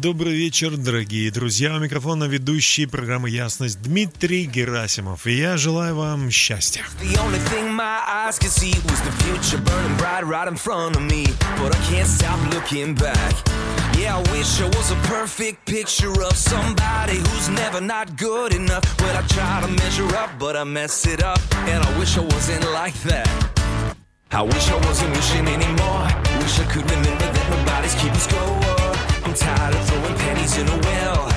Добрый вечер, дорогие друзья. У микрофона ведущий программы «Ясность» Дмитрий Герасимов. И я желаю вам счастья. But. Yeah, I wish I was a perfect picture of somebody who's never not good enough. Well, I try to measure up, but I mess it up. And I wish I wasn't like that. I wish I wasn't wishing anymore. Wish I could remember that nobody's keeping score. I'm tired of throwing pennies in a well.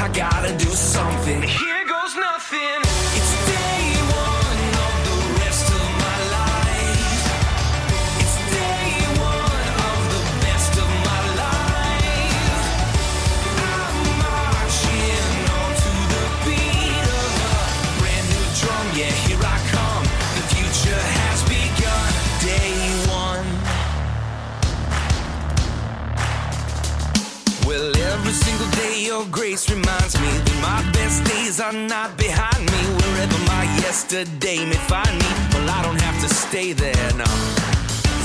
I gotta do something. Here goes nothing. Your grace reminds me that my best days are not behind me. Wherever my yesterday may find me, well, I don't have to stay there now.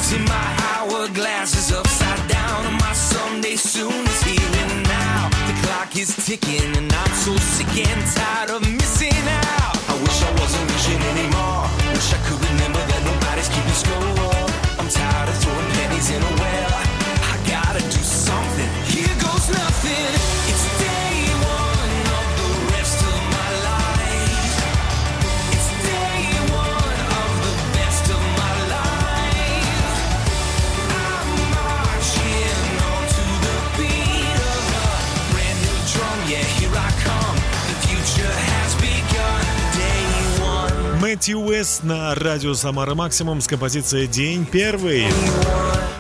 See, my hourglass is upside down, and my someday soon is here and now. The clock is ticking, and I'm so sick and tired of missing на радио «Самара Максимум» с композицией «День первый».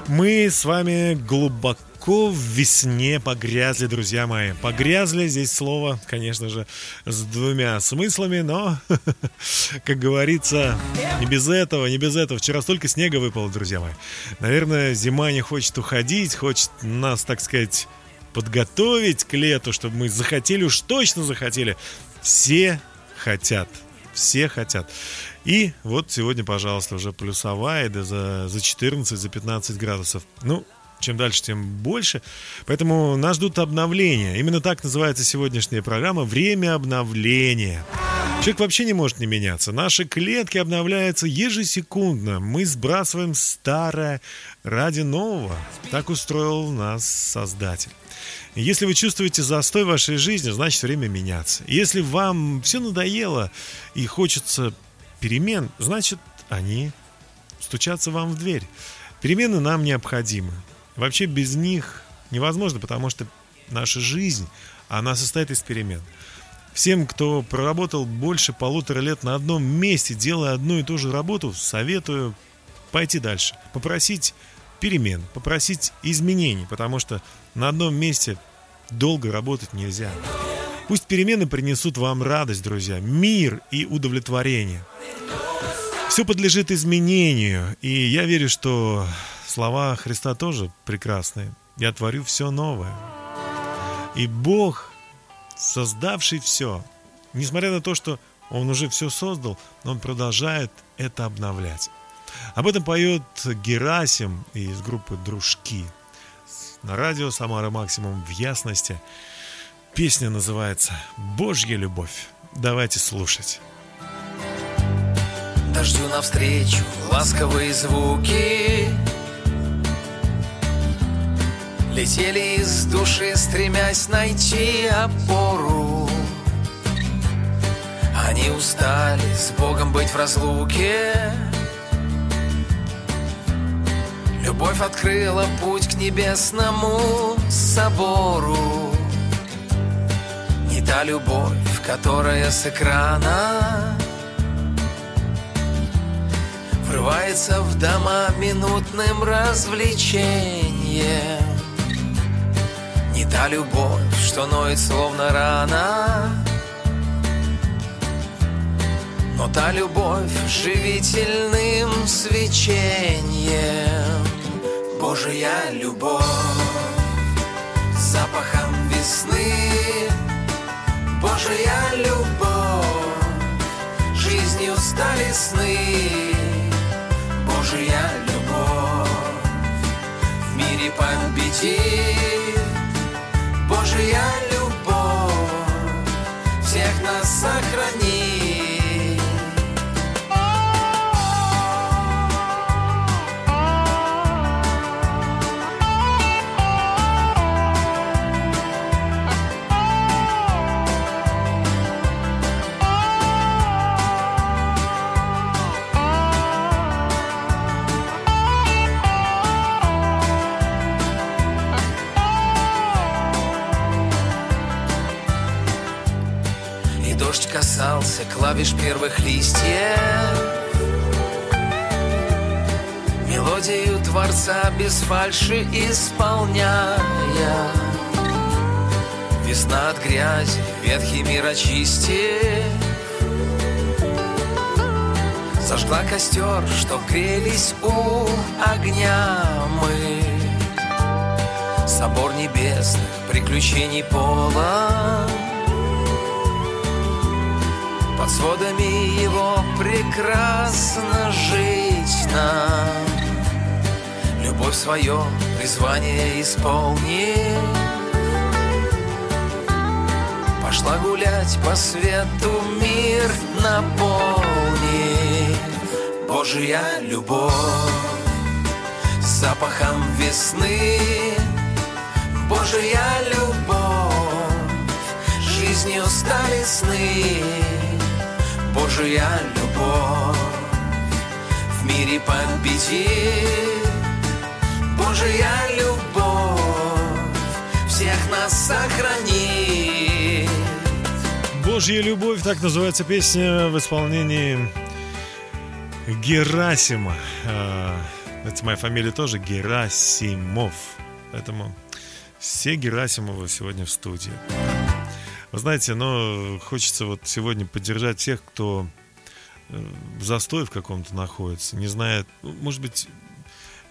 Мы с вами глубоко в весне погрязли, друзья мои. Погрязли, здесь слово, конечно же, с двумя смыслами, но, как говорится, не без этого, не без этого. Вчера столько снега выпало, друзья мои. Наверное, зима не хочет уходить, хочет нас, так сказать, подготовить к лету, чтобы мы захотели, уж точно захотели. Все хотят. Все хотят. И вот сегодня, пожалуйста, уже плюсовая, да за, за 14, за 15 градусов. Ну, чем дальше, тем больше. Поэтому нас ждут обновления. Именно так называется сегодняшняя программа «Время обновления». Человек вообще не может не меняться. Наши клетки обновляются ежесекундно. Мы сбрасываем старое ради нового. Так устроил нас Создатель. Если вы чувствуете застой в вашей жизни, значит время меняться. Если вам все надоело и хочется перемен, значит они стучатся вам в дверь. Перемены нам необходимы. Вообще без них невозможно, потому что наша жизнь, она состоит из перемен. Всем, кто проработал больше полутора лет на одном месте, делая одну и ту же работу, советую пойти дальше. Попросить перемен, попросить изменений, потому что на одном месте долго работать нельзя. Пусть перемены принесут вам радость, друзья, мир и удовлетворение. Все подлежит изменению, и я верю, что слова Христа тоже прекрасные. Я творю все новое. И Бог, создавший все, несмотря на то, что Он уже все создал, Он продолжает это обновлять. Об этом поет Герасим из группы «Дружки». На радио «Самара Максимум» в ясности. Песня называется «Божья любовь». Давайте слушать. Дождю навстречу ласковые звуки. Летели из души, стремясь найти опору. Они устали с Богом быть в разлуке. Любовь открыла путь к небесному собору. Не та любовь, которая с экрана Врывается в дома минутным развлечением. Не та любовь, что ноет словно рана. Та любовь живительным свечением. Божья любовь запахом весны, Божья любовь жизнью стали сны, Божья любовь в мире победит, Божья любовь всех нас сохранит. Клавиш первых листьев. Мелодию Творца без фальши исполняя. Весна от грязи, ветхий мир очистив. Зажгла костер, чтоб грелись у огня мы. Собор небесных приключений полон под сводами его прекрасно жить нам Любовь свое призвание исполни Пошла гулять по свету мир наполни Божья любовь с запахом весны. Божья любовь жизнью стали сны Божья любовь в мире победит Божья любовь всех нас сохранит Божья любовь, так называется песня в исполнении Герасима. А, Это моя фамилия тоже Герасимов. Поэтому все Герасимовы сегодня в студии. Вы знаете, но хочется вот сегодня поддержать тех, кто э, в застое в каком-то находится, не знает, ну, может быть,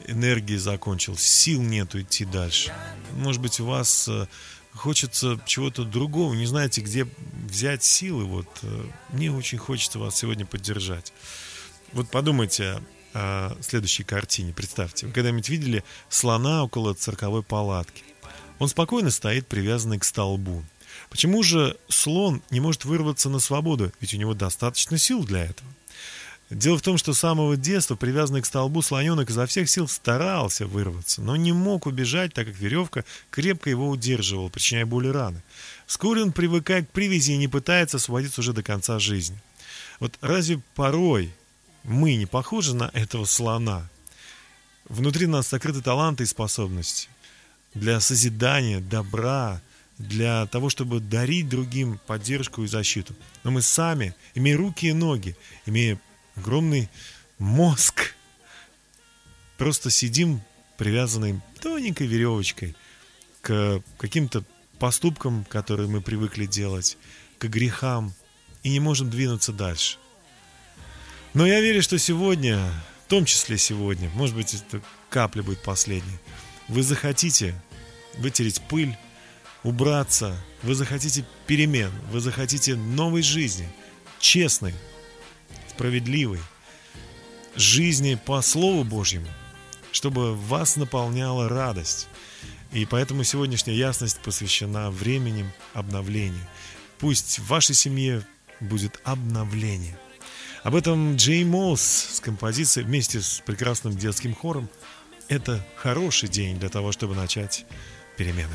энергии закончил, сил нету идти дальше. Может быть, у вас э, хочется чего-то другого, не знаете, где взять силы. Вот э, мне очень хочется вас сегодня поддержать. Вот подумайте о следующей картине. Представьте, вы когда-нибудь видели слона около цирковой палатки? Он спокойно стоит, привязанный к столбу. Почему же слон не может вырваться на свободу? Ведь у него достаточно сил для этого. Дело в том, что с самого детства, привязанный к столбу, слоненок изо всех сил старался вырваться, но не мог убежать, так как веревка крепко его удерживала, причиняя боль и раны. Вскоре он привыкает к привязи и не пытается освободиться уже до конца жизни. Вот разве порой мы не похожи на этого слона? Внутри нас сокрыты таланты и способности для созидания, добра, для того, чтобы дарить другим поддержку и защиту. Но мы сами, имея руки и ноги, имея огромный мозг, просто сидим привязанной тоненькой веревочкой к каким-то поступкам, которые мы привыкли делать, к грехам, и не можем двинуться дальше. Но я верю, что сегодня, в том числе сегодня, может быть, эта капля будет последней, вы захотите вытереть пыль, убраться, вы захотите перемен, вы захотите новой жизни, честной, справедливой, жизни по Слову Божьему, чтобы вас наполняла радость. И поэтому сегодняшняя ясность посвящена временем обновления. Пусть в вашей семье будет обновление. Об этом Джей Молс с композицией вместе с прекрасным детским хором. Это хороший день для того, чтобы начать перемены.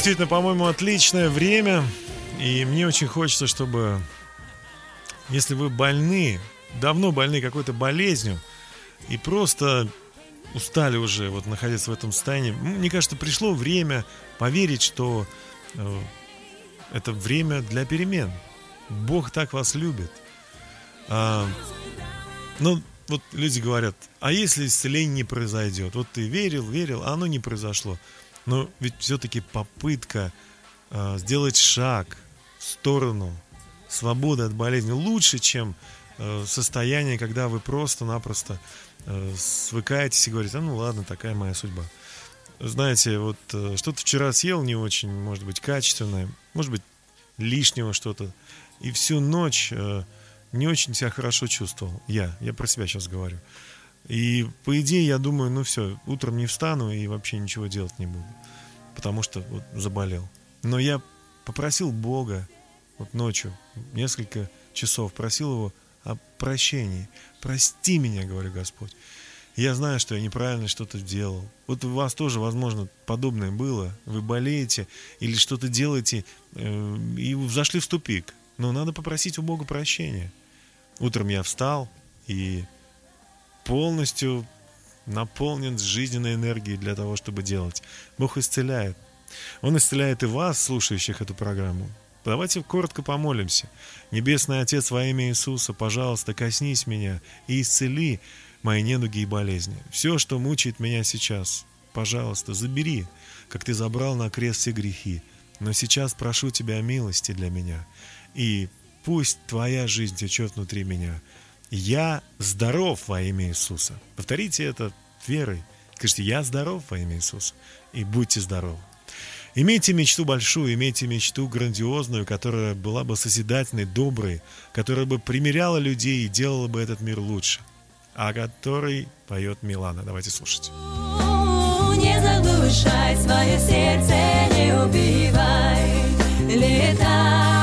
действительно, по-моему, отличное время. И мне очень хочется, чтобы, если вы больны, давно больны какой-то болезнью, и просто устали уже вот находиться в этом состоянии, мне кажется, пришло время поверить, что э, это время для перемен. Бог так вас любит. А, ну, вот люди говорят, а если исцеление не произойдет? Вот ты верил, верил, а оно не произошло. Но ведь все-таки попытка э, сделать шаг в сторону свободы от болезни лучше, чем э, состояние, когда вы просто-напросто э, свыкаетесь и говорите, а ну ладно, такая моя судьба. Знаете, вот э, что-то вчера съел не очень, может быть, качественное, может быть, лишнего что-то, и всю ночь э, не очень себя хорошо чувствовал. Я, я про себя сейчас говорю. И по идее я думаю, ну все, утром не встану и вообще ничего делать не буду, потому что вот заболел. Но я попросил Бога вот ночью, несколько часов, просил его о прощении. Прости меня, говорю Господь. Я знаю, что я неправильно что-то делал. Вот у вас тоже, возможно, подобное было. Вы болеете или что-то делаете э, и зашли в тупик. Но надо попросить у Бога прощения. Утром я встал и полностью наполнен жизненной энергией для того, чтобы делать. Бог исцеляет. Он исцеляет и вас, слушающих эту программу. Давайте коротко помолимся. Небесный Отец во имя Иисуса, пожалуйста, коснись меня и исцели мои недуги и болезни. Все, что мучает меня сейчас, пожалуйста, забери, как ты забрал на крест все грехи. Но сейчас прошу тебя о милости для меня. И пусть твоя жизнь течет внутри меня. Я здоров во имя Иисуса. Повторите это верой. Скажите, я здоров во имя Иисуса. И будьте здоровы. Имейте мечту большую, имейте мечту грандиозную, которая была бы созидательной, доброй, которая бы примиряла людей и делала бы этот мир лучше. О которой поет Милана. Давайте слушать. Не заглушай свое сердце, не убивай, летай,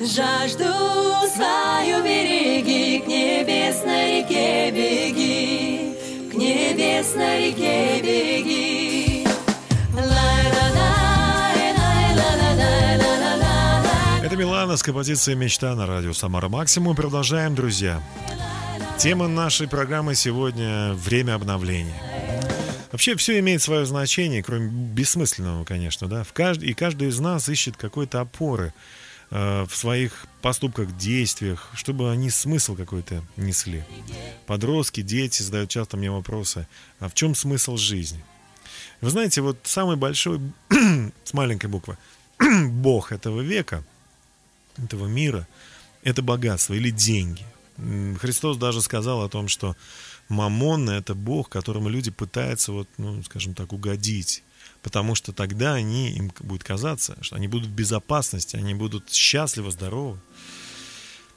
жажду свою береги, к небесной реке беги, к небесной реке беги. Это Милана с композицией «Мечта» на радио «Самара Максимум». Продолжаем, друзья. Тема нашей программы сегодня «Время обновления». Вообще все имеет свое значение, кроме бессмысленного, конечно, да. В кажд... И каждый из нас ищет какой-то опоры в своих поступках, действиях, чтобы они смысл какой-то несли. Подростки, дети задают часто мне вопросы, а в чем смысл жизни? Вы знаете, вот самый большой, с маленькой буквы, бог этого века, этого мира, это богатство или деньги. Христос даже сказал о том, что Мамон – это бог, которому люди пытаются, вот, ну, скажем так, угодить. Потому что тогда они, им будет казаться, что они будут в безопасности, они будут счастливы, здоровы.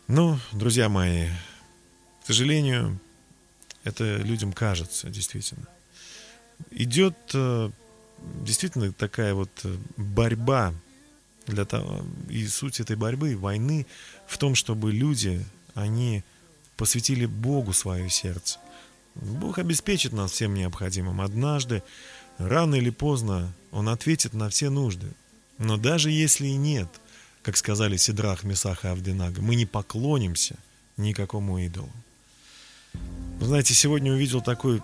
Ну, друзья мои, к сожалению, это людям кажется, действительно. Идет э, действительно такая вот э, борьба для того, и суть этой борьбы, войны в том, чтобы люди, они посвятили Богу свое сердце. Бог обеспечит нас всем необходимым. Однажды, рано или поздно, Он ответит на все нужды. Но даже если и нет, как сказали Сидрах, Месах и Авдинага, мы не поклонимся никакому идолу. Вы знаете, сегодня увидел такой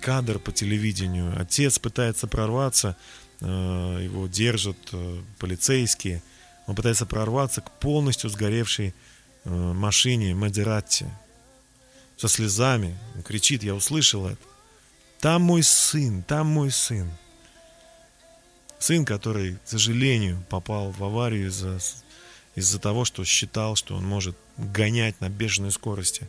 кадр по телевидению. Отец пытается прорваться, э, его держат э, полицейские. Он пытается прорваться к полностью сгоревшей э, машине Мадератти. Со слезами. Он кричит, я услышал это. Там мой сын, там мой сын. Сын, который, к сожалению, попал в аварию из-за из того, что считал, что он может гонять на бешеной скорости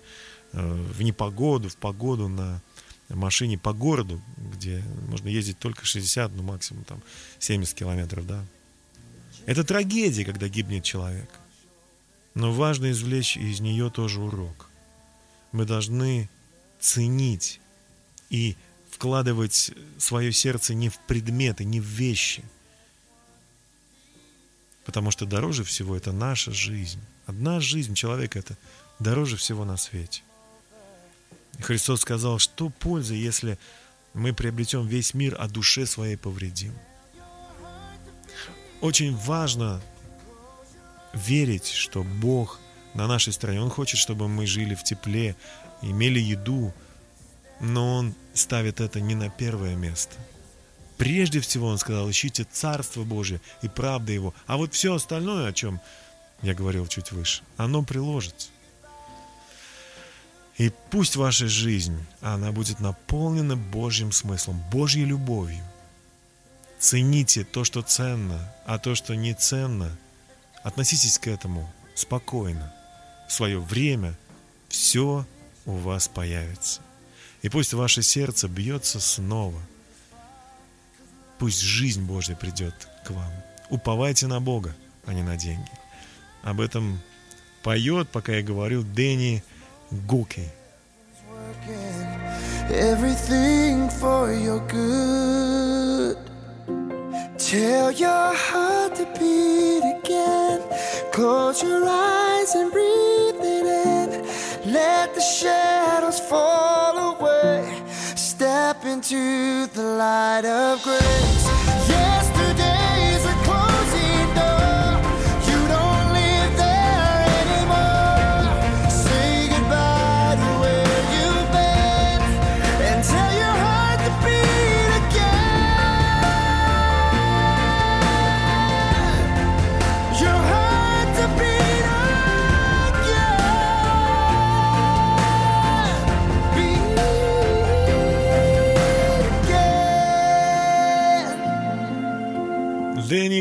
в непогоду, в погоду на машине по городу, где можно ездить только 60, ну максимум там 70 километров, да. Это трагедия, когда гибнет человек. Но важно извлечь из нее тоже урок. Мы должны ценить и вкладывать свое сердце не в предметы, не в вещи. Потому что дороже всего это наша жизнь. Одна жизнь человека это дороже всего на свете. Христос сказал, что польза, если мы приобретем весь мир, а душе своей повредим. Очень важно верить, что Бог на нашей стороне. Он хочет, чтобы мы жили в тепле, имели еду, но Он ставит это не на первое место. Прежде всего, Он сказал, ищите Царство Божие и правда Его, а вот все остальное, о чем я говорил чуть выше, оно приложится. И пусть ваша жизнь, она будет наполнена Божьим смыслом, Божьей любовью. Цените то, что ценно, а то, что не ценно, относитесь к этому спокойно. В свое время все у вас появится. И пусть ваше сердце бьется снова. Пусть жизнь Божья придет к вам. Уповайте на Бога, а не на деньги. Об этом поет, пока я говорю, Дэнни Гуки. Everything for your good. Tell your heart to beat again. Close your eyes and breathe it in. Let the shadows into the light of grace.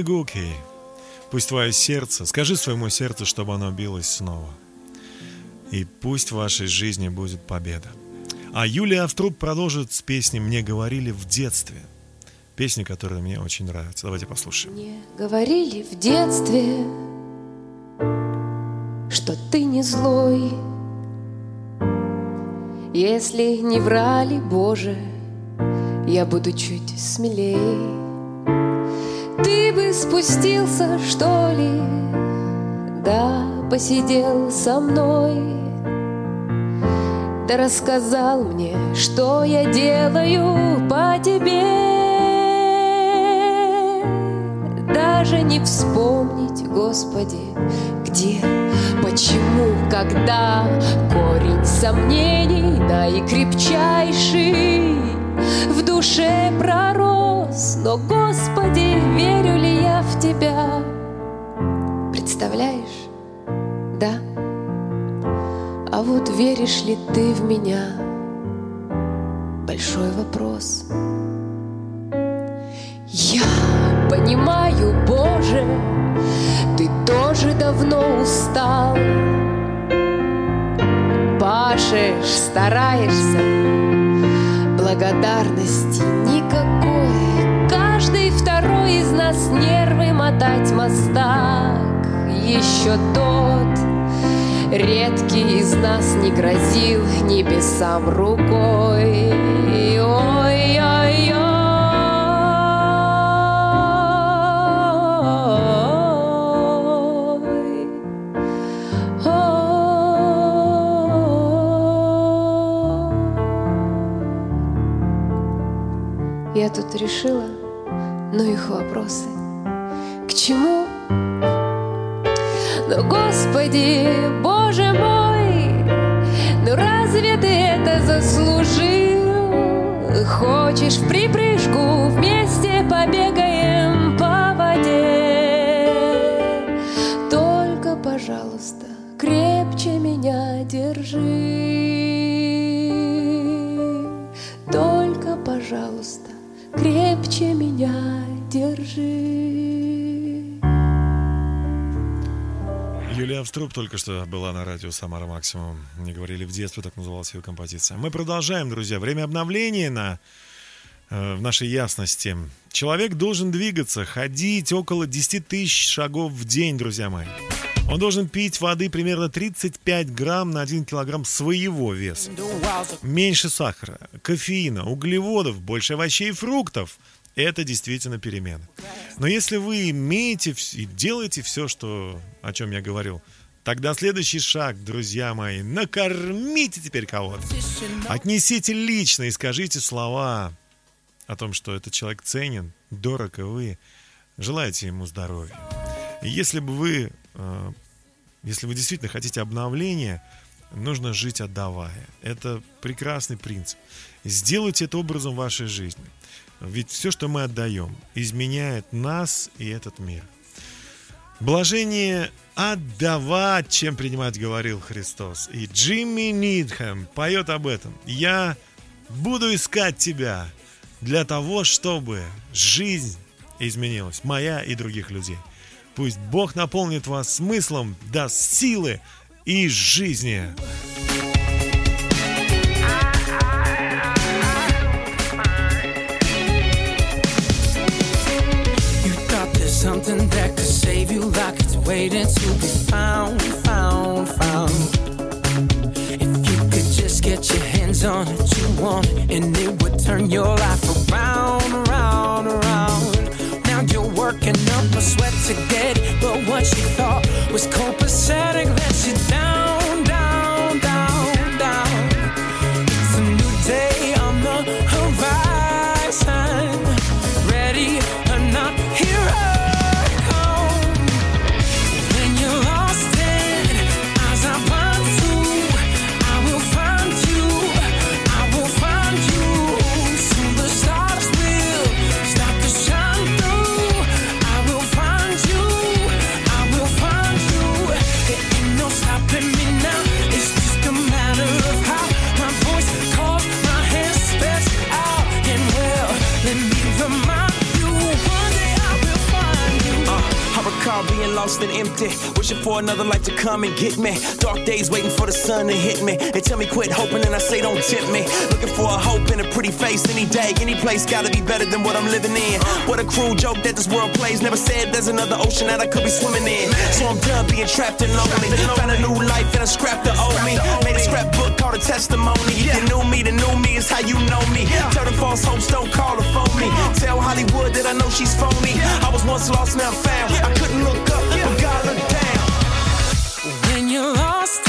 Дэнни Гуки. Пусть твое сердце, скажи своему сердцу, чтобы оно билось снова. И пусть в вашей жизни будет победа. А Юлия Автруб продолжит с песней «Мне говорили в детстве». Песня, которая мне очень нравится. Давайте послушаем. Мне говорили в детстве, что ты не злой, Если не врали, Боже, я буду чуть смелей. Ты бы спустился, что ли, да посидел со мной, да рассказал мне, что я делаю по тебе. Даже не вспомнить, Господи, где, почему, когда корень сомнений наикрепчайший в душе пророс. Но, Господи, верю ли я в Тебя? Представляешь? Да. А вот веришь ли ты в меня? Большой вопрос. Я понимаю, Боже, ты тоже давно устал. Пашешь, стараешься, благодарности никакой. Каждый второй из нас нервы мотать мостак. Еще тот редкий из нас не грозил небесам рукой. Я тут решила, ну их вопросы. К чему? Но, Господи, Боже мой, ну разве ты это заслужил? Хочешь в припрыжку вместе побегаем Юлия Авструб только что была на радио «Самара Максимум». Не говорили в детстве, так называлась ее композиция. Мы продолжаем, друзья. Время обновления на, э, в нашей ясности. Человек должен двигаться, ходить около 10 тысяч шагов в день, друзья мои. Он должен пить воды примерно 35 грамм на 1 килограмм своего веса. Меньше сахара, кофеина, углеводов, больше овощей и фруктов. Это действительно перемена. Но если вы имеете и делаете все, что, о чем я говорил, тогда следующий шаг, друзья мои, накормите теперь кого-то. Отнесите лично и скажите слова о том, что этот человек ценен, дорог, и вы желаете ему здоровья. И если бы вы, э, если вы действительно хотите обновления, нужно жить отдавая. Это прекрасный принцип. Сделайте это образом вашей жизни. Ведь все, что мы отдаем, изменяет нас и этот мир. Блажение отдавать, чем принимать, говорил Христос. И Джимми Нидхэм поет об этом. Я буду искать тебя для того, чтобы жизнь изменилась, моя и других людей. Пусть Бог наполнит вас смыслом, даст силы и жизни. Something that could save you, like it's waiting to be found, found, found. If you could just get your hands on it, you want it, and it would turn your life around, around, around. Now you're working up a sweat to get it, but what you thought was copacetic lets you down, down, lost and empty, wishing for another life to come and get me. Dark days waiting for the sun to hit me. They tell me quit hoping, and I say don't tip me. Looking for a hope in a pretty face any day, any place gotta be better than what I'm living in. What a cruel joke that this world plays. Never said there's another ocean that I could be swimming in. So I'm done being trapped and lonely. Found a new life and I scrapped the old me. Made a scrapbook testimony. If you knew me, then knew me is how you know me. Tell them false hopes don't call or phone me. Tell Hollywood that I know she's phony. I was once lost, now found. I couldn't look up, but God looked down. When you're lost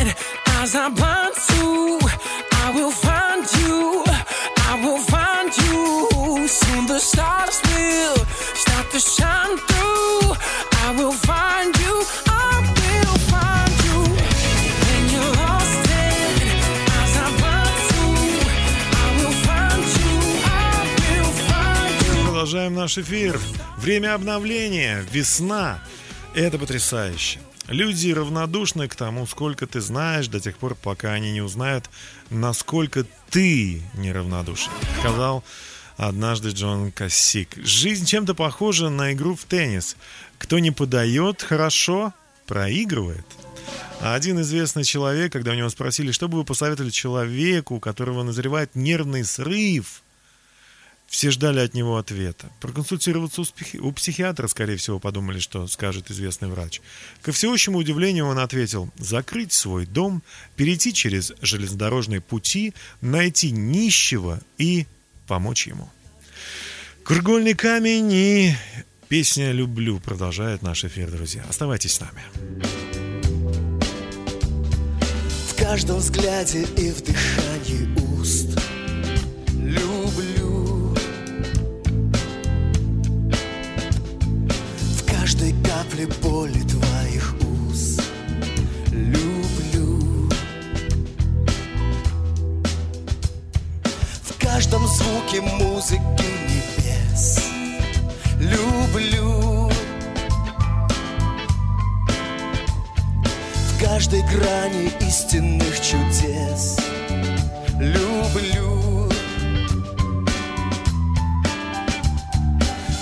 and as I blind to, I will find you. I will find you. Soon the stars will start to shine through. I will find Продолжаем наш эфир. Время обновления, весна. Это потрясающе. Люди равнодушны к тому, сколько ты знаешь, до тех пор, пока они не узнают, насколько ты неравнодушен. Сказал однажды Джон Кассик. Жизнь чем-то похожа на игру в теннис. Кто не подает хорошо, проигрывает. Один известный человек, когда у него спросили, что бы вы посоветовали человеку, у которого назревает нервный срыв, все ждали от него ответа. Проконсультироваться у, психиатра, скорее всего, подумали, что скажет известный врач. Ко всеобщему удивлению он ответил, закрыть свой дом, перейти через железнодорожные пути, найти нищего и помочь ему. Кругольный камень и песня «Люблю» продолжает наш эфир, друзья. Оставайтесь с нами. В каждом взгляде и в дыхании звуке музыки небес люблю. В каждой грани истинных чудес люблю.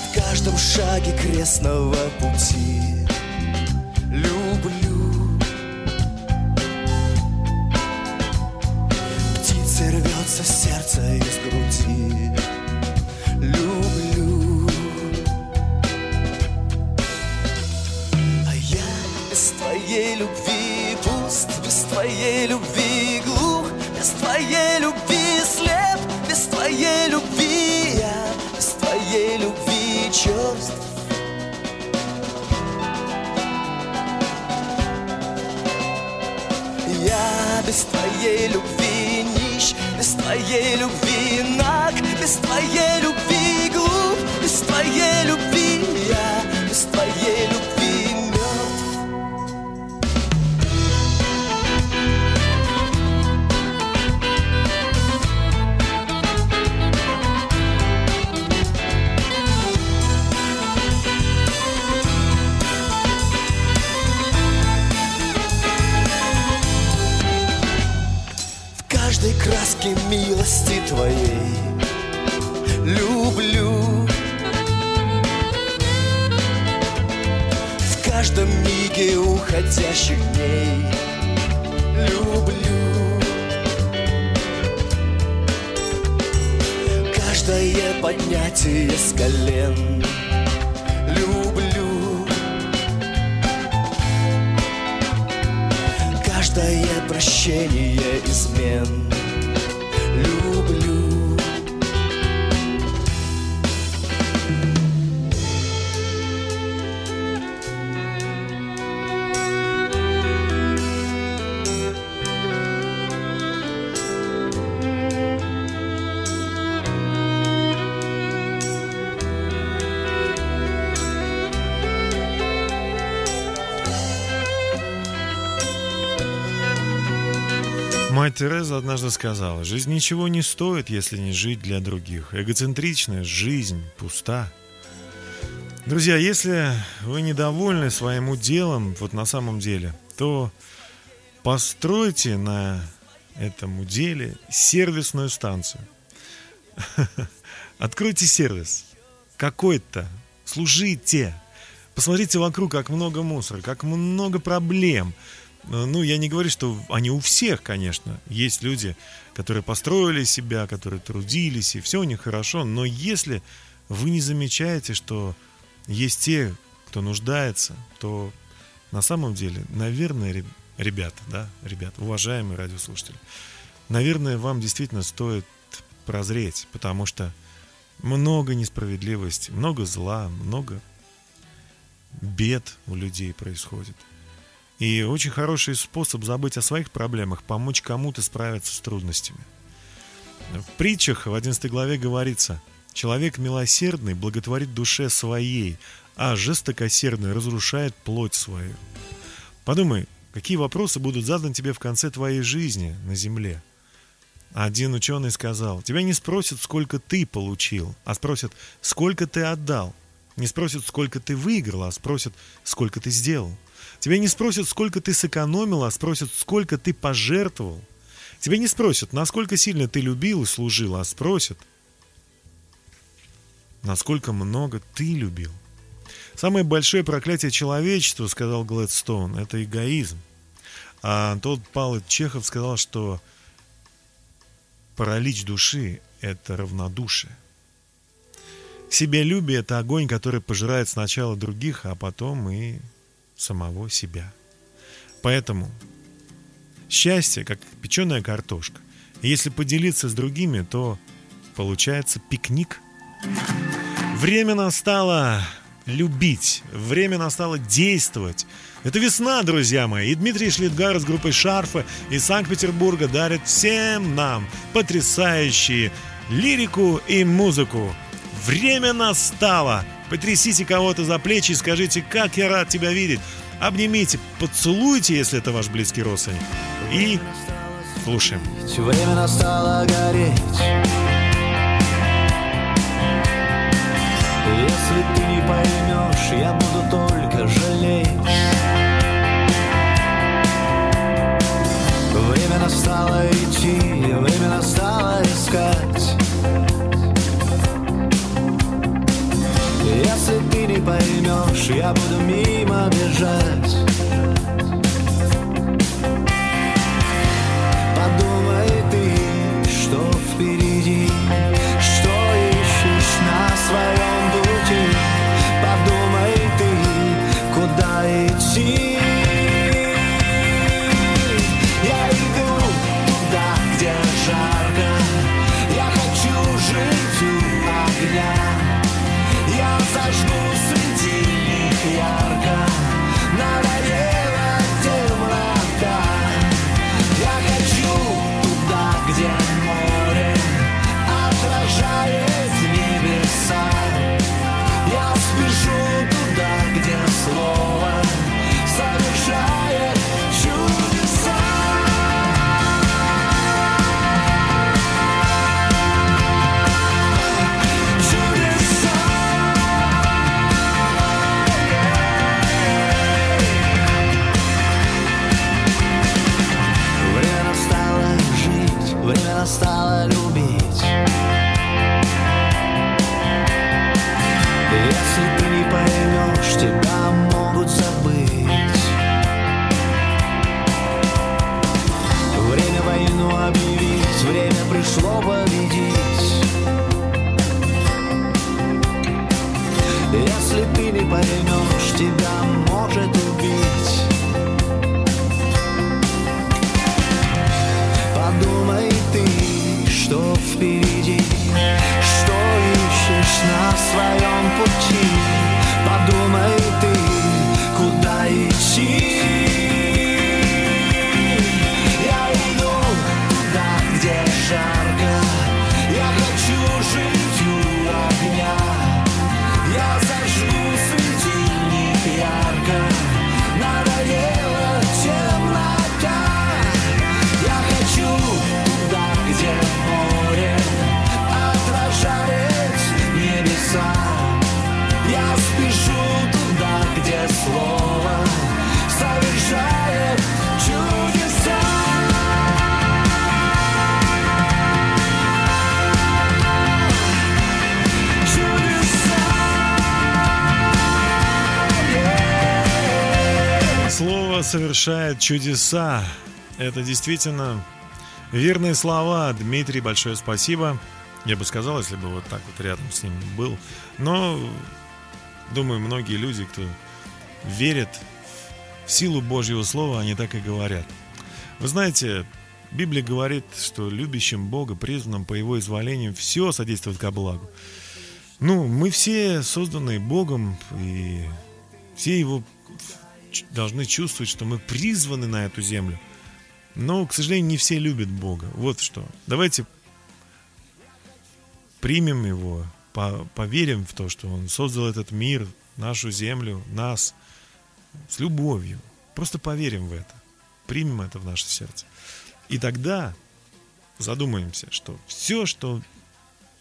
В каждом шаге крестного пути сердце из груди люблю. А я без твоей любви пуст, без твоей любви глух, без твоей любви слеп, без твоей любви я, без твоей любви черств. Я без твоей любви твоей любви наг, без твоей любви глуп, без твоей краске милости твоей люблю. В каждом миге уходящих дней люблю. Каждое поднятие с колен люблю. Каждое прощение измен люблю. Тереза однажды сказала, жизнь ничего не стоит, если не жить для других. Эгоцентричная жизнь пуста. Друзья, если вы недовольны своим уделом, вот на самом деле, то постройте на этом уделе сервисную станцию. Откройте сервис. Какой-то. Служите. Посмотрите вокруг, как много мусора, как много проблем. Ну, я не говорю, что они у всех, конечно. Есть люди, которые построили себя, которые трудились, и все у них хорошо. Но если вы не замечаете, что есть те, кто нуждается, то на самом деле, наверное, ре- ребята, да, ребят, уважаемые радиослушатели, наверное, вам действительно стоит прозреть, потому что много несправедливости, много зла, много бед у людей происходит. И очень хороший способ забыть о своих проблемах, помочь кому-то справиться с трудностями. В притчах в 11 главе говорится, «Человек милосердный благотворит душе своей, а жестокосердный разрушает плоть свою». Подумай, какие вопросы будут заданы тебе в конце твоей жизни на земле. Один ученый сказал, тебя не спросят, сколько ты получил, а спросят, сколько ты отдал. Не спросят, сколько ты выиграл, а спросят, сколько ты сделал. Тебя не спросят, сколько ты сэкономил, а спросят, сколько ты пожертвовал. Тебя не спросят, насколько сильно ты любил и служил, а спросят, насколько много ты любил. Самое большое проклятие человечества, сказал Глэдстоун, это эгоизм. А тот Павел Чехов сказал, что паралич души – это равнодушие. Себялюбие – это огонь, который пожирает сначала других, а потом и самого себя. Поэтому счастье, как печеная картошка. Если поделиться с другими, то получается пикник. Время настало любить, время настало действовать. Это весна, друзья мои, и Дмитрий Шлитгар с группой Шарфа из Санкт-Петербурга дарит всем нам потрясающие лирику и музыку. Время настало! Потрясите кого-то за плечи и скажите, как я рад тебя видеть. Обнимите, поцелуйте, если это ваш близкий родственник. И слушаем. Время настало гореть. Если ты не поймешь, я буду только жалеть. Совершает чудеса. Это действительно верные слова. Дмитрий, большое спасибо. Я бы сказал, если бы вот так вот рядом с ним был. Но, думаю, многие люди, кто верит в силу Божьего Слова, они так и говорят. Вы знаете, Библия говорит, что любящим Бога, призванным по Его изволению, все содействует ко благу. Ну, мы все созданы Богом, и все Его должны чувствовать, что мы призваны на эту землю. Но, к сожалению, не все любят Бога. Вот что. Давайте примем Его, по- поверим в то, что Он создал этот мир, нашу землю, нас с любовью. Просто поверим в это. Примем это в наше сердце. И тогда задумаемся, что все, что,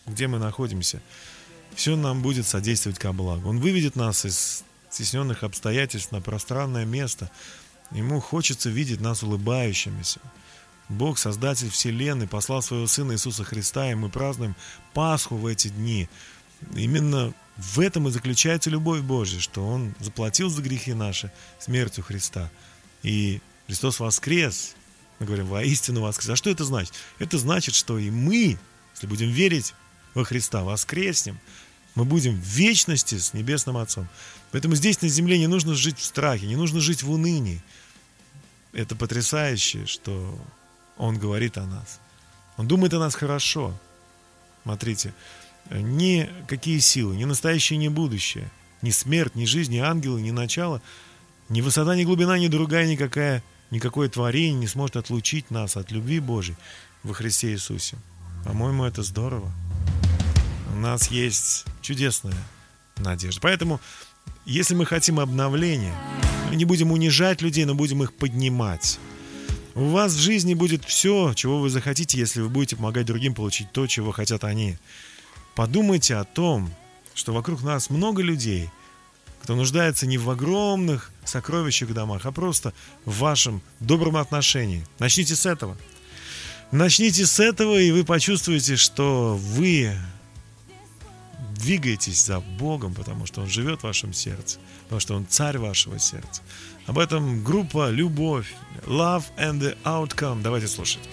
где мы находимся, все нам будет содействовать ко благу. Он выведет нас из стесненных обстоятельств на пространное место. Ему хочется видеть нас улыбающимися. Бог, Создатель Вселенной, послал своего Сына Иисуса Христа, и мы празднуем Пасху в эти дни. Именно в этом и заключается любовь Божья, что Он заплатил за грехи наши смертью Христа. И Христос воскрес. Мы говорим, воистину воскрес. А что это значит? Это значит, что и мы, если будем верить во Христа, воскреснем. Мы будем в вечности с Небесным Отцом. Поэтому здесь на земле не нужно жить в страхе, не нужно жить в унынии. Это потрясающе, что Он говорит о нас. Он думает о нас хорошо. Смотрите, ни какие силы, ни настоящее, ни будущее, ни смерть, ни жизнь, ни ангелы, ни начало, ни высота, ни глубина, ни другая никакая, никакое творение не сможет отлучить нас от любви Божьей во Христе Иисусе. По-моему, это здорово. У нас есть чудесная надежда. Поэтому, если мы хотим обновления, мы не будем унижать людей, но будем их поднимать. У вас в жизни будет все, чего вы захотите, если вы будете помогать другим получить то, чего хотят они. Подумайте о том, что вокруг нас много людей, кто нуждается не в огромных сокровищах в домах, а просто в вашем добром отношении. Начните с этого. Начните с этого, и вы почувствуете, что вы двигаетесь за Богом, потому что Он живет в вашем сердце, потому что Он царь вашего сердца. Об этом группа «Любовь», «Love and the Outcome». Давайте слушать.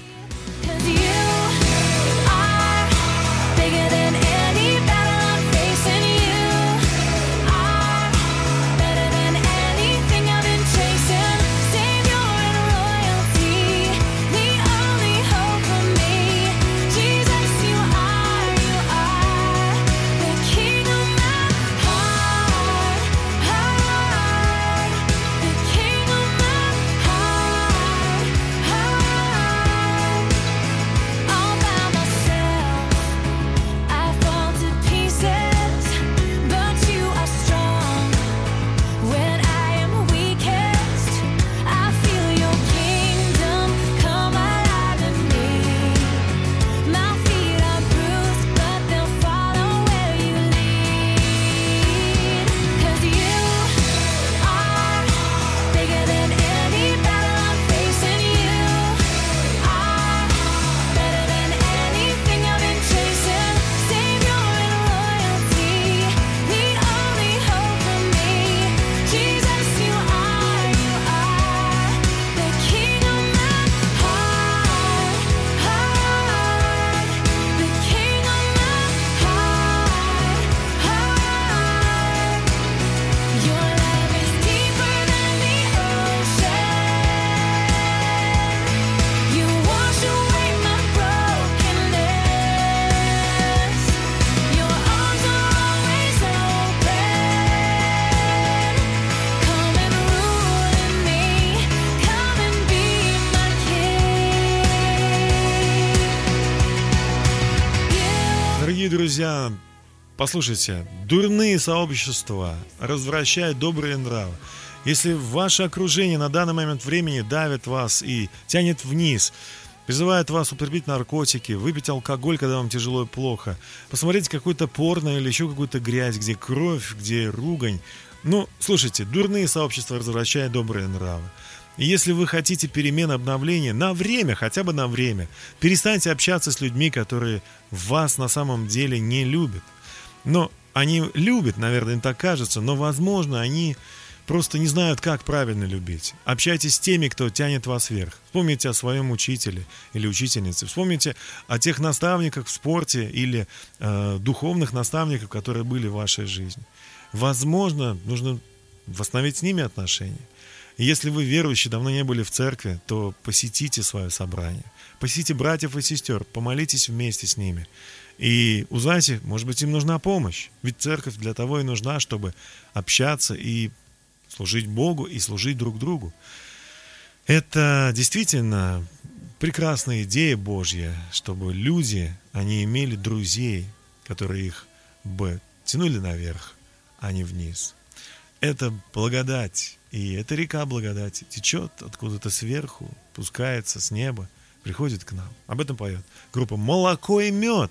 Послушайте, дурные сообщества развращают добрые нравы. Если ваше окружение на данный момент времени давит вас и тянет вниз, призывает вас употребить наркотики, выпить алкоголь, когда вам тяжело и плохо, посмотреть какой-то порно или еще какую-то грязь, где кровь, где ругань. Ну, слушайте, дурные сообщества развращают добрые нравы. И если вы хотите перемен обновления на время, хотя бы на время, перестаньте общаться с людьми, которые вас на самом деле не любят. Но они любят, наверное, им так кажется, но, возможно, они просто не знают, как правильно любить. Общайтесь с теми, кто тянет вас вверх. Вспомните о своем учителе или учительнице. Вспомните о тех наставниках в спорте или э, духовных наставниках, которые были в вашей жизни. Возможно, нужно восстановить с ними отношения. Если вы верующие, давно не были в церкви, то посетите свое собрание. Посетите братьев и сестер, помолитесь вместе с ними. И узнайте, может быть, им нужна помощь. Ведь церковь для того и нужна, чтобы общаться и служить Богу и служить друг другу. Это действительно прекрасная идея Божья, чтобы люди, они имели друзей, которые их бы тянули наверх, а не вниз. Это благодать, и эта река благодати течет откуда-то сверху, пускается с неба, приходит к нам. Об этом поет группа «Молоко и мед».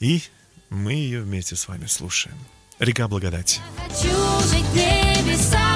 И мы ее вместе с вами слушаем. Река благодати. Хочу жить небесами,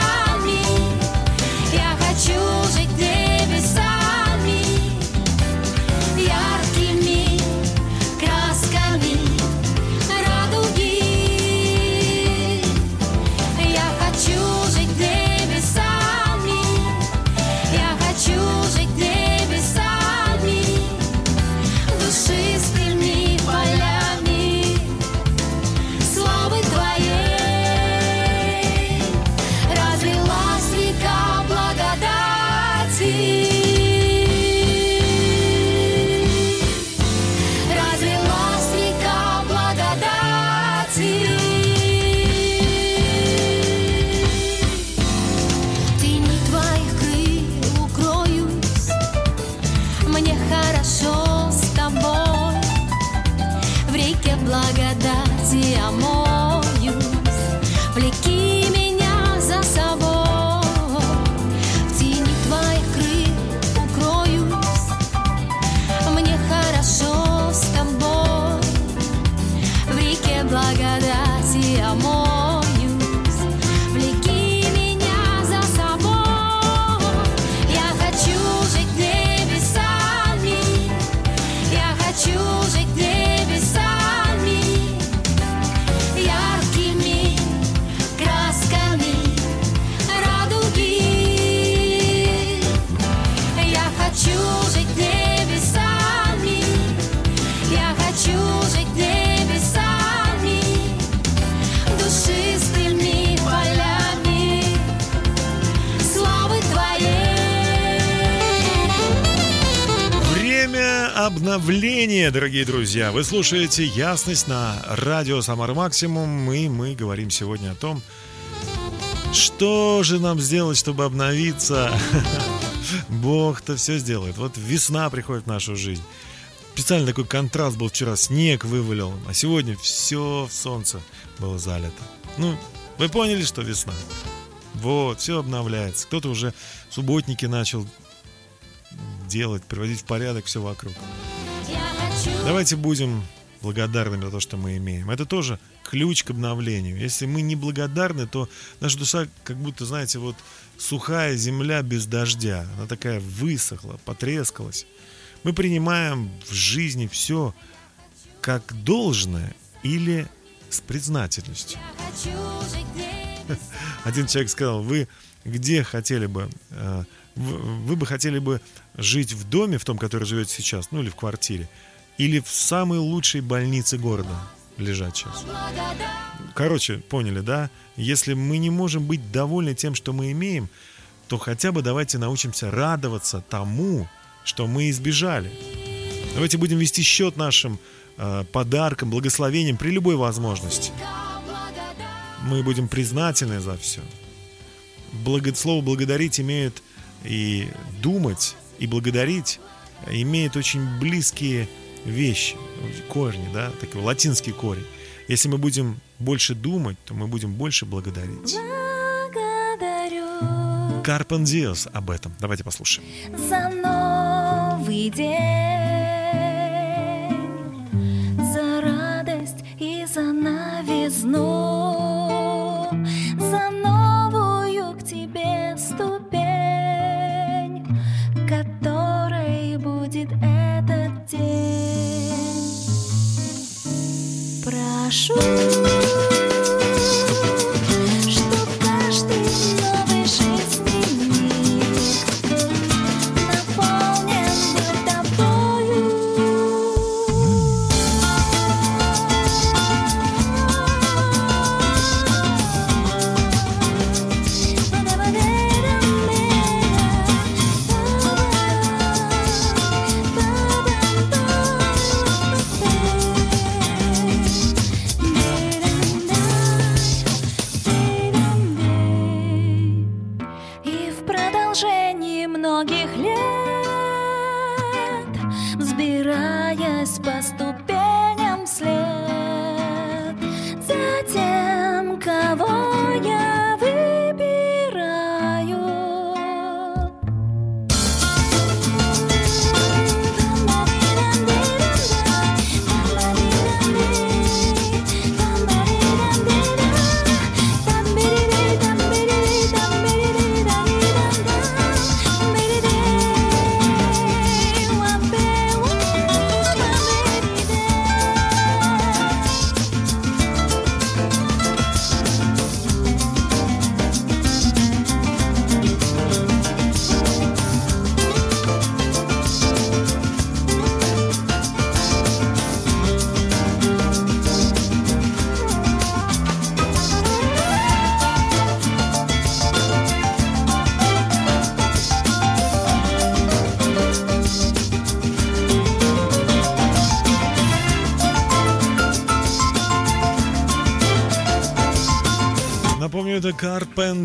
обновление, дорогие друзья. Вы слушаете «Ясность» на радио «Самара Максимум», и мы говорим сегодня о том, что же нам сделать, чтобы обновиться. Бог-то все сделает. Вот весна приходит в нашу жизнь. Специально такой контраст был вчера. Снег вывалил, а сегодня все в солнце было залито. Ну, вы поняли, что весна? Вот, все обновляется. Кто-то уже субботники начал делать, приводить в порядок все вокруг. Давайте будем благодарными за то, что мы имеем. Это тоже ключ к обновлению. Если мы не благодарны, то наша душа как будто, знаете, вот сухая земля без дождя. Она такая высохла, потрескалась. Мы принимаем в жизни все как должное или с признательностью. Один человек сказал, вы где хотели бы, э, вы бы хотели бы жить в доме, в том, который живете сейчас, ну или в квартире, или в самой лучшей больнице города лежать сейчас. Короче, поняли, да? Если мы не можем быть довольны тем, что мы имеем, то хотя бы давайте научимся радоваться тому, что мы избежали. Давайте будем вести счет нашим э, подаркам, благословениям при любой возможности. Мы будем признательны за все. Благо, слово благодарить имеет и думать, и благодарить имеет очень близкие вещи, корни, да, такой латинский корень. Если мы будем больше думать, то мы будем больше благодарить. Карпен Диос об этом. Давайте послушаем. За новый день, за радость и за новизну, Прошу.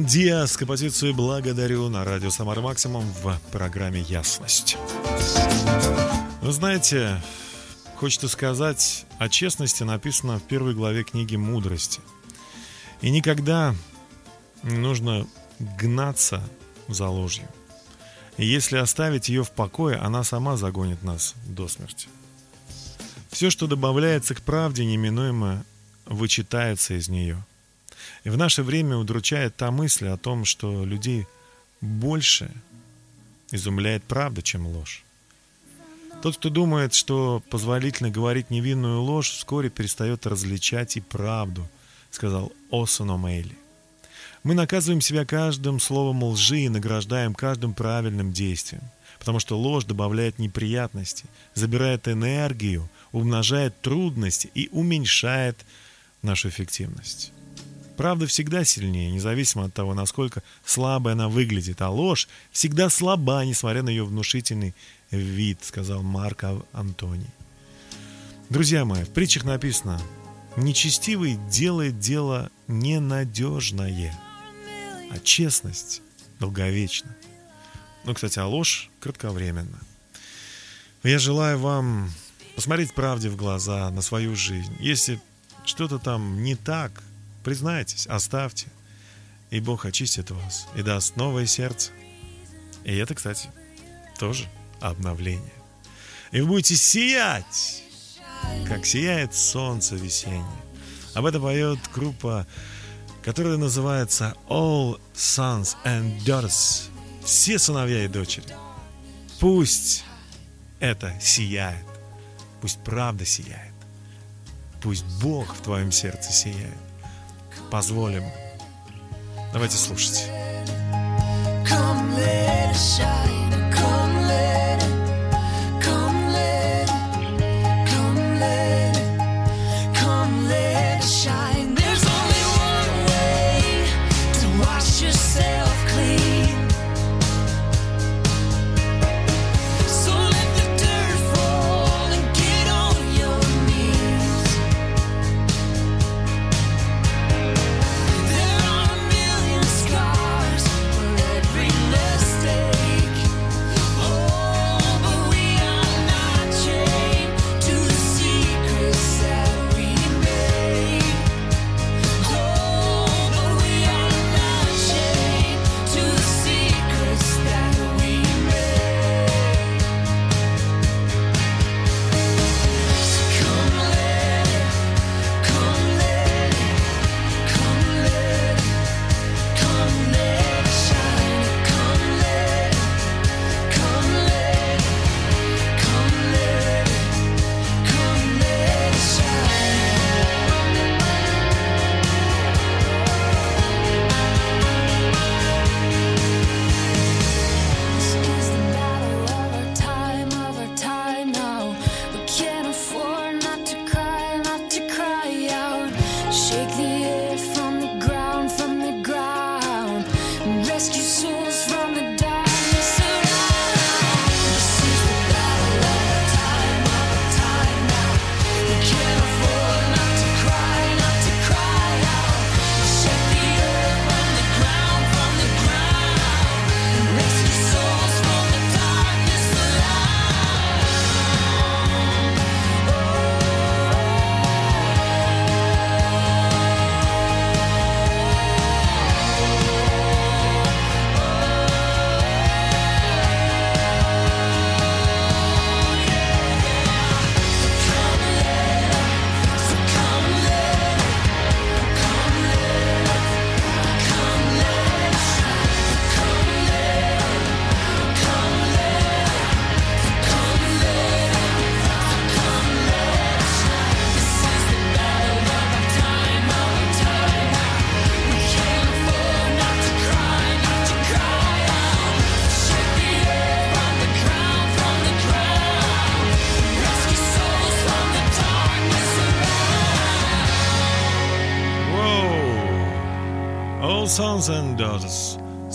Диас с композицией «Благодарю» на радио «Самара Максимум» в программе «Ясность». Вы знаете, хочется сказать, о честности написано в первой главе книги «Мудрости». И никогда не нужно гнаться за ложью. И если оставить ее в покое, она сама загонит нас до смерти. Все, что добавляется к правде, неминуемо вычитается из нее. И в наше время удручает та мысль о том, что людей больше изумляет правда, чем ложь. Тот, кто думает, что позволительно говорить невинную ложь, вскоре перестает различать и правду, сказал Осуно Мейли. Мы наказываем себя каждым словом лжи и награждаем каждым правильным действием, потому что ложь добавляет неприятности, забирает энергию, умножает трудности и уменьшает нашу эффективность. Правда всегда сильнее, независимо от того, насколько слабой она выглядит, а ложь всегда слаба, несмотря на ее внушительный вид, сказал Марк Ав- Антоний. Друзья мои, в притчах написано, нечестивый делает дело ненадежное, а честность долговечна. Ну, кстати, а ложь кратковременно. Я желаю вам посмотреть правде в глаза, на свою жизнь. Если что-то там не так, признайтесь, оставьте. И Бог очистит вас и даст новое сердце. И это, кстати, тоже обновление. И вы будете сиять, как сияет солнце весеннее. Об этом поет группа, которая называется All Sons and Daughters. Все сыновья и дочери. Пусть это сияет. Пусть правда сияет. Пусть Бог в твоем сердце сияет. Позволим. Давайте слушать. Come let it shine, come let it,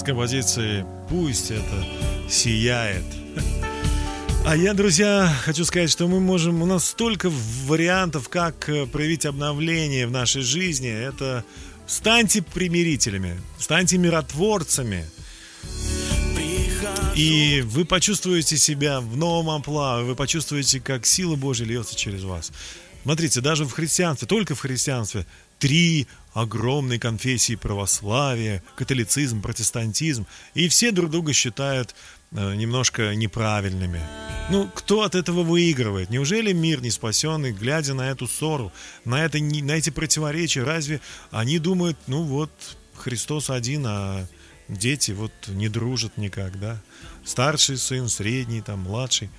с композицией «Пусть это сияет». А я, друзья, хочу сказать, что мы можем... У нас столько вариантов, как э, проявить обновление в нашей жизни. Это станьте примирителями, станьте миротворцами. И вы почувствуете себя в новом амплуа, вы почувствуете, как сила Божья льется через вас. Смотрите, даже в христианстве, только в христианстве, три огромные конфессии православия, католицизм, протестантизм, и все друг друга считают э, немножко неправильными. Ну, кто от этого выигрывает? Неужели мир не спасенный, глядя на эту ссору, на, это, на эти противоречия, разве они думают, ну вот, Христос один, а дети вот не дружат никак, да? Старший сын, средний, там, младший.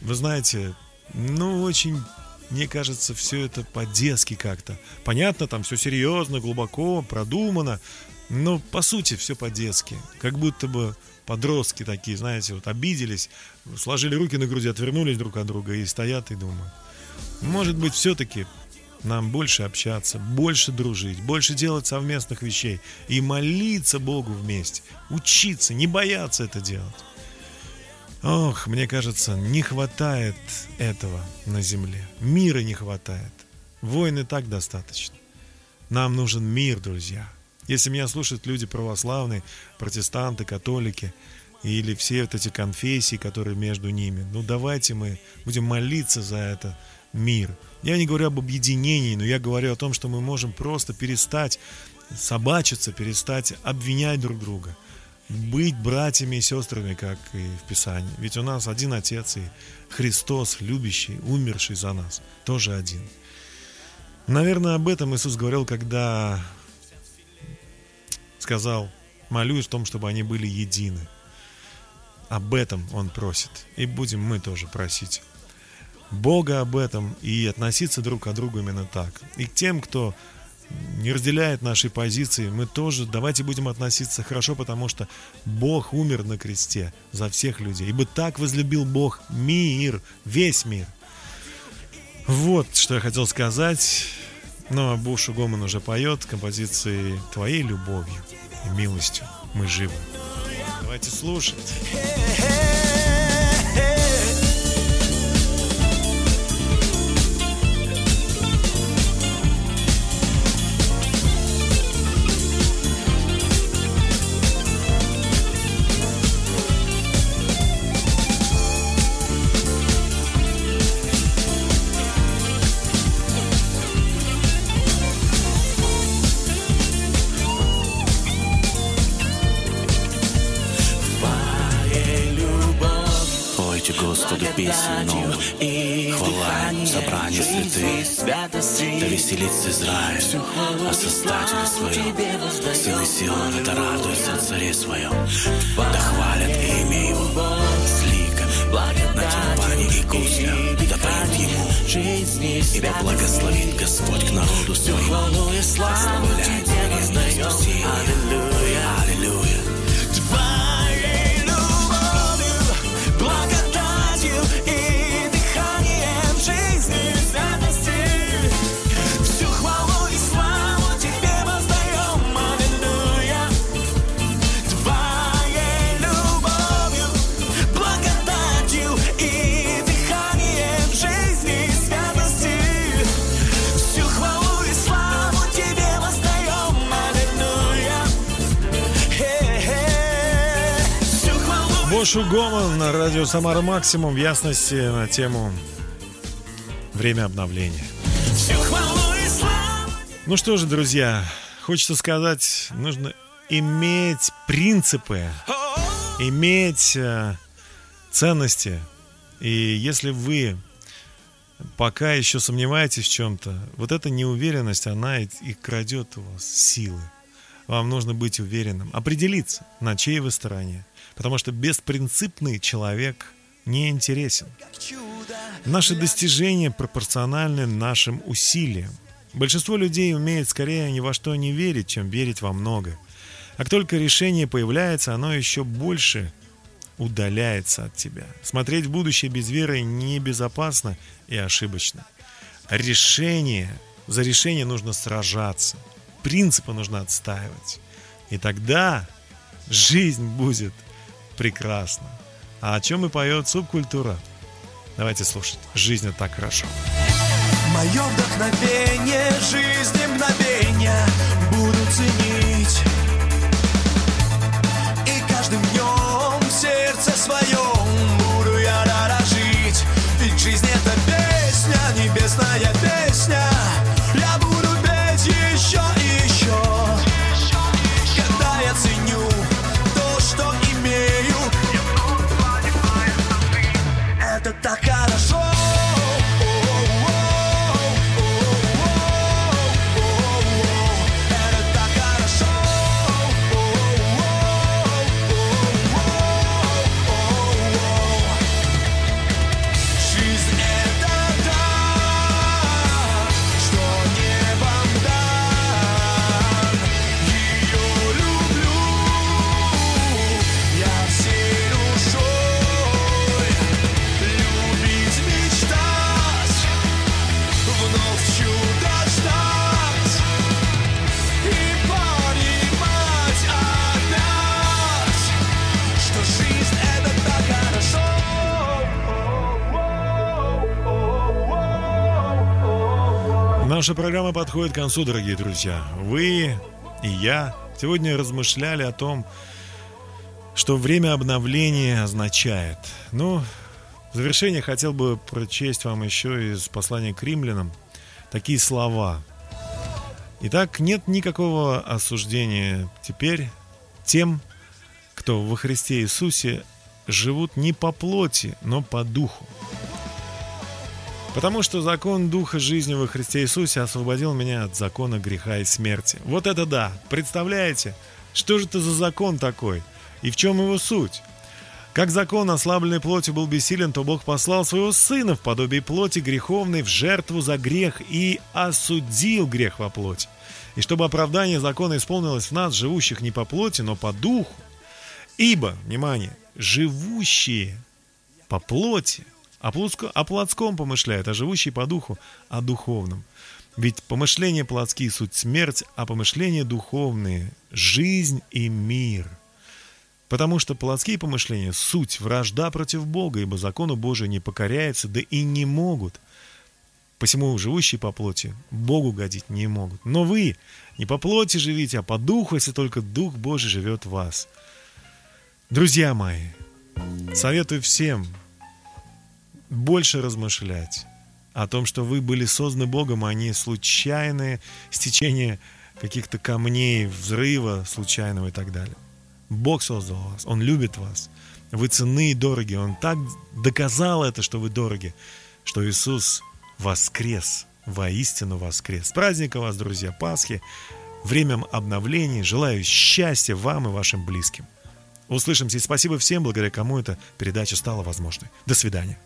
Вы знаете, ну, очень, мне кажется, все это по-детски как-то. Понятно, там все серьезно, глубоко, продумано, но по сути все по-детски. Как будто бы подростки такие, знаете, вот обиделись, сложили руки на груди, отвернулись друг от друга и стоят и думают. Может быть, все-таки нам больше общаться, больше дружить, больше делать совместных вещей и молиться Богу вместе, учиться, не бояться это делать. Ох, мне кажется, не хватает этого на земле. Мира не хватает. Войны так достаточно. Нам нужен мир, друзья. Если меня слушают люди православные, протестанты, католики или все вот эти конфессии, которые между ними, ну давайте мы будем молиться за это мир. Я не говорю об объединении, но я говорю о том, что мы можем просто перестать собачиться, перестать обвинять друг друга, быть братьями и сестрами, как и в Писании. Ведь у нас один Отец и Христос, любящий, умерший за нас, тоже один. Наверное, об этом Иисус говорил, когда сказал, молюсь в том, чтобы они были едины. Об этом Он просит. И будем мы тоже просить Бога об этом и относиться друг к другу именно так. И к тем, кто не разделяет нашей позиции, мы тоже давайте будем относиться хорошо, потому что Бог умер на кресте за всех людей. Ибо так возлюбил Бог мир, весь мир. Вот, что я хотел сказать. Ну, а Бушу Гоман уже поет композиции «Твоей любовью и милостью мы живы». Давайте слушать. Новую, хвала собрание святых, да веселится Израиль, о создателе своем, сыны Сиона, да радуются царе своем, да хвалят имя Его. С ликами, на тюльпане и кузнях, да поют Ему, ибо благословит Господь к народу своему, оставляет смиренное спасение. Аллилуйя. Бошу Гоман на радио Самара Максимум в ясности на тему время обновления. Ну что же, друзья, хочется сказать, нужно иметь принципы, иметь э, ценности. И если вы пока еще сомневаетесь в чем-то, вот эта неуверенность, она и, и крадет у вас силы. Вам нужно быть уверенным, определиться, на чьей вы стороне. Потому что беспринципный человек не интересен. Наши достижения пропорциональны нашим усилиям. Большинство людей умеет скорее ни во что не верить, чем верить во много. А как только решение появляется, оно еще больше удаляется от тебя. Смотреть в будущее без веры небезопасно и ошибочно. Решение, за решение нужно сражаться. Принципы нужно отстаивать. И тогда жизнь будет прекрасна. А о чем и поет субкультура? Давайте слушать. Жизнь так хорошо. Мое вдохновение, жизни мгновения Наша программа подходит к концу, дорогие друзья. Вы и я сегодня размышляли о том, что время обновления означает. Ну, в завершение хотел бы прочесть вам еще из послания к римлянам такие слова. Итак, нет никакого осуждения теперь тем, кто во Христе Иисусе живут не по плоти, но по духу. Потому что закон Духа жизни во Христе Иисусе освободил меня от закона греха и смерти. Вот это да! Представляете? Что же это за закон такой? И в чем его суть? Как закон ослабленной плоти был бессилен, то Бог послал своего Сына в подобие плоти греховной в жертву за грех и осудил грех во плоти. И чтобы оправдание закона исполнилось в нас, живущих не по плоти, но по духу. Ибо, внимание, живущие по плоти о, плотско, о плотском помышляют, а живущие по духу о духовном. Ведь помышления плотские – суть смерть, а помышления духовные – жизнь и мир. Потому что плотские помышления – суть вражда против Бога, ибо закону Божию не покоряются, да и не могут. Посему живущие по плоти Богу годить не могут. Но вы не по плоти живите, а по духу, если только Дух Божий живет в вас. Друзья мои, советую всем больше размышлять о том, что вы были созданы Богом, а не случайное стечение каких-то камней, взрыва случайного и так далее. Бог создал вас, Он любит вас. Вы ценны и дороги. Он так доказал это, что вы дороги, что Иисус воскрес, воистину воскрес. С праздника вас, друзья, Пасхи, временем обновлений. Желаю счастья вам и вашим близким. Услышимся и спасибо всем, благодаря кому эта передача стала возможной. До свидания.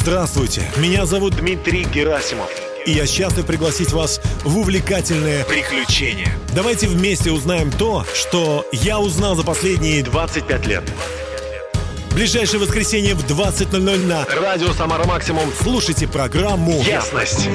Здравствуйте, меня зовут Дмитрий Герасимов. И я счастлив пригласить вас в увлекательное приключение. Давайте вместе узнаем то, что я узнал за последние 25 лет. Ближайшее воскресенье в 20.00 на Радио Самара Максимум. Слушайте программу Ясность.